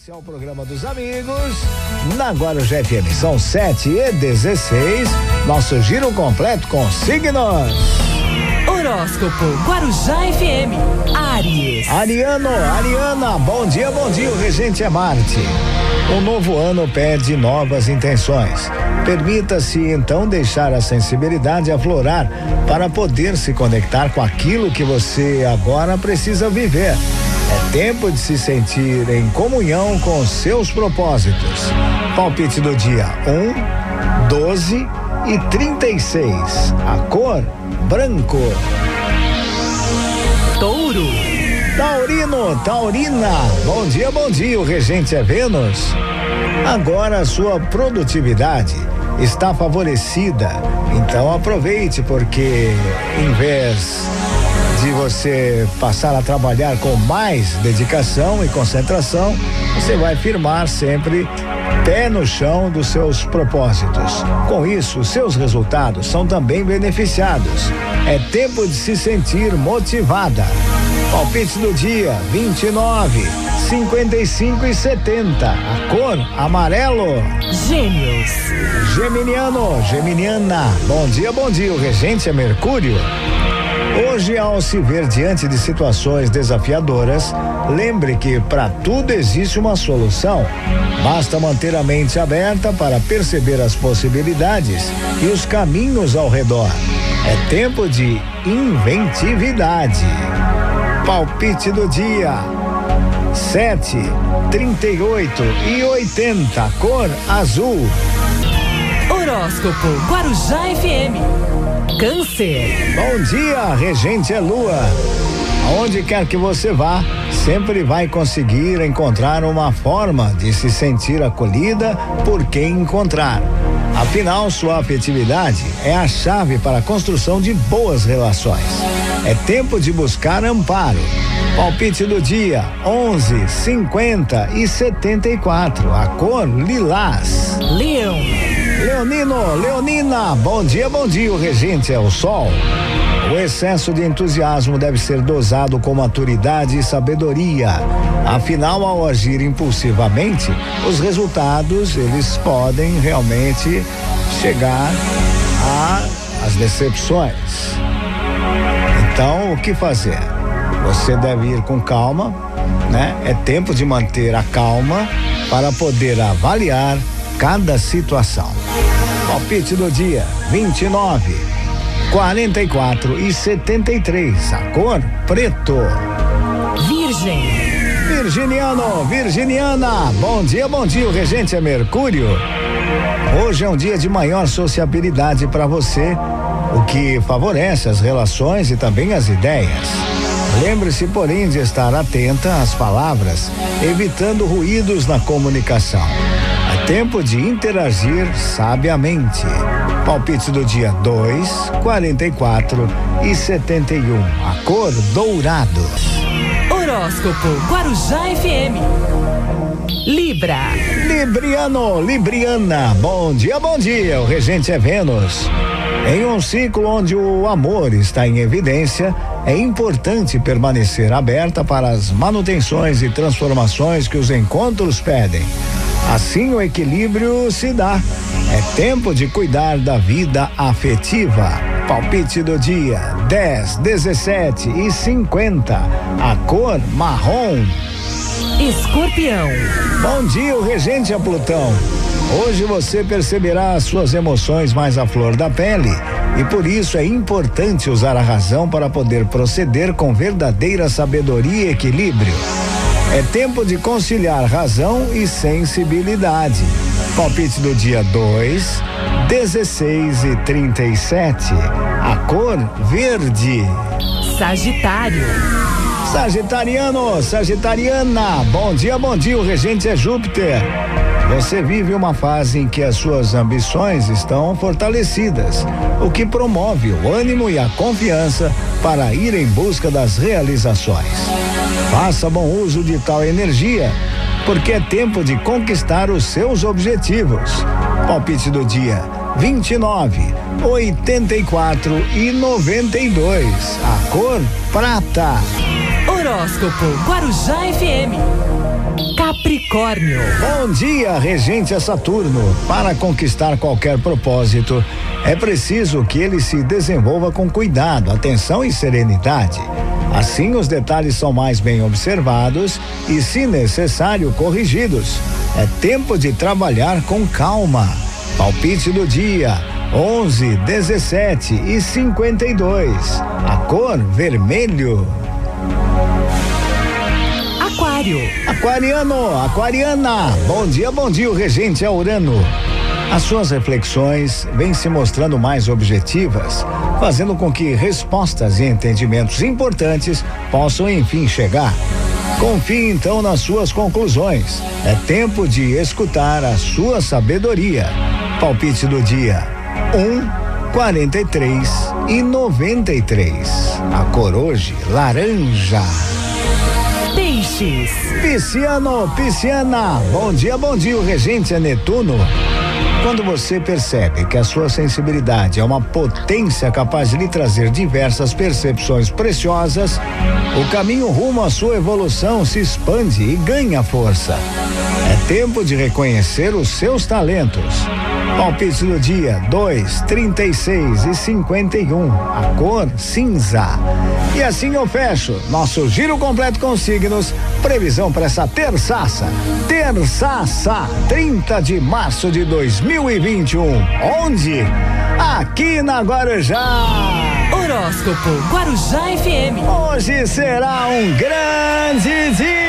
Esse é o programa dos amigos. Na Guarujá FM são 7 e 16. Nosso giro completo com signos. Horóscopo Guarujá FM. Aries. Ariano, Ariana, bom dia, bom dia. O regente é Marte. O novo ano pede novas intenções. Permita-se então deixar a sensibilidade aflorar para poder se conectar com aquilo que você agora precisa viver. É tempo de se sentir em comunhão com seus propósitos. Palpite do dia 1, 12 e 36. A cor branco. Touro. Taurino, Taurina, bom dia, bom dia. O regente é Vênus. Agora a sua produtividade está favorecida. Então aproveite, porque em vez de você passar a trabalhar com mais dedicação e concentração, você vai firmar sempre pé no chão dos seus propósitos. Com isso, seus resultados são também beneficiados. É tempo de se sentir motivada. Palpite do dia 29, 55 e 70. A cor amarelo. Gêmeos. Geminiano, Geminiana. Bom dia, bom dia. O regente é Mercúrio. Hoje, ao se ver diante de situações desafiadoras, lembre que para tudo existe uma solução. Basta manter a mente aberta para perceber as possibilidades e os caminhos ao redor. É tempo de inventividade. Palpite do dia. 7, 38 e 80, cor azul. Horóscopo Guarujá FM. Câncer. Bom dia, regente é lua. Aonde quer que você vá, sempre vai conseguir encontrar uma forma de se sentir acolhida por quem encontrar. Afinal, sua afetividade é a chave para a construção de boas relações. É tempo de buscar amparo. Palpite do dia: 11, 50 e 74. A cor lilás. Leão. Leonino, Leonina, bom dia, bom dia. O regente é o sol. O excesso de entusiasmo deve ser dosado com maturidade e sabedoria. Afinal, ao agir impulsivamente, os resultados eles podem realmente chegar às decepções. Então, o que fazer? Você deve ir com calma, né? É tempo de manter a calma para poder avaliar cada situação. Palpite do dia 29, 44 e 73. A cor preto. Virgem. Virginiano, Virginiana, bom dia, bom dia. O regente é Mercúrio. Hoje é um dia de maior sociabilidade para você, o que favorece as relações e também as ideias. Lembre-se, porém, de estar atenta às palavras, evitando ruídos na comunicação. É tempo de interagir sabiamente. Palpite do dia 2, 44 e 71. A cor dourado. Horóscopo Guarujá FM. Libra. Libriano, Libriana, bom dia, bom dia. O regente é Vênus. Em um ciclo onde o amor está em evidência, é importante permanecer aberta para as manutenções e transformações que os encontros pedem. Assim o equilíbrio se dá. É tempo de cuidar da vida afetiva. Palpite do dia: 10, 17 e 50. A cor marrom. Escorpião. Bom dia, o regente é Plutão. Hoje você perceberá as suas emoções mais à flor da pele e por isso é importante usar a razão para poder proceder com verdadeira sabedoria e equilíbrio. É tempo de conciliar razão e sensibilidade. Palpite do dia 2, 16 e 37. A cor verde. Sagitário. Sagitariano, Sagitariana, bom dia, bom dia. O regente é Júpiter. Você vive uma fase em que as suas ambições estão fortalecidas, o que promove o ânimo e a confiança para ir em busca das realizações. Faça bom uso de tal energia, porque é tempo de conquistar os seus objetivos. Palpite do dia: 29, 84 e 92. A cor prata. Horóscopo Guarujá FM. Capricórnio. Bom dia, regente Saturno. Para conquistar qualquer propósito, é preciso que ele se desenvolva com cuidado, atenção e serenidade. Assim, os detalhes são mais bem observados e, se necessário, corrigidos. É tempo de trabalhar com calma. Palpite do dia: 11, 17 e 52. A cor vermelho. Aquário. Aquariano, aquariana. Bom dia, bom dia, o regente é Urano. As suas reflexões vêm se mostrando mais objetivas, fazendo com que respostas e entendimentos importantes possam enfim chegar. Confie então nas suas conclusões. É tempo de escutar a sua sabedoria. Palpite do dia: 1, 43 e 93. A cor hoje, laranja. Peixes. Pisciano, pisciana. Bom dia, bom dia, o regente é Netuno. Quando você percebe que a sua sensibilidade é uma potência capaz de lhe trazer diversas percepções preciosas, o caminho rumo à sua evolução se expande e ganha força. É tempo de reconhecer os seus talentos. Palpite do dia 2, 36 e 51. A cor cinza. E assim eu fecho nosso giro completo com signos. Previsão para essa terçaça. Terçaça, 30 de março de 2021. Onde? Aqui na Guarujá. Horóscopo Guarujá FM. Hoje será um grande dia.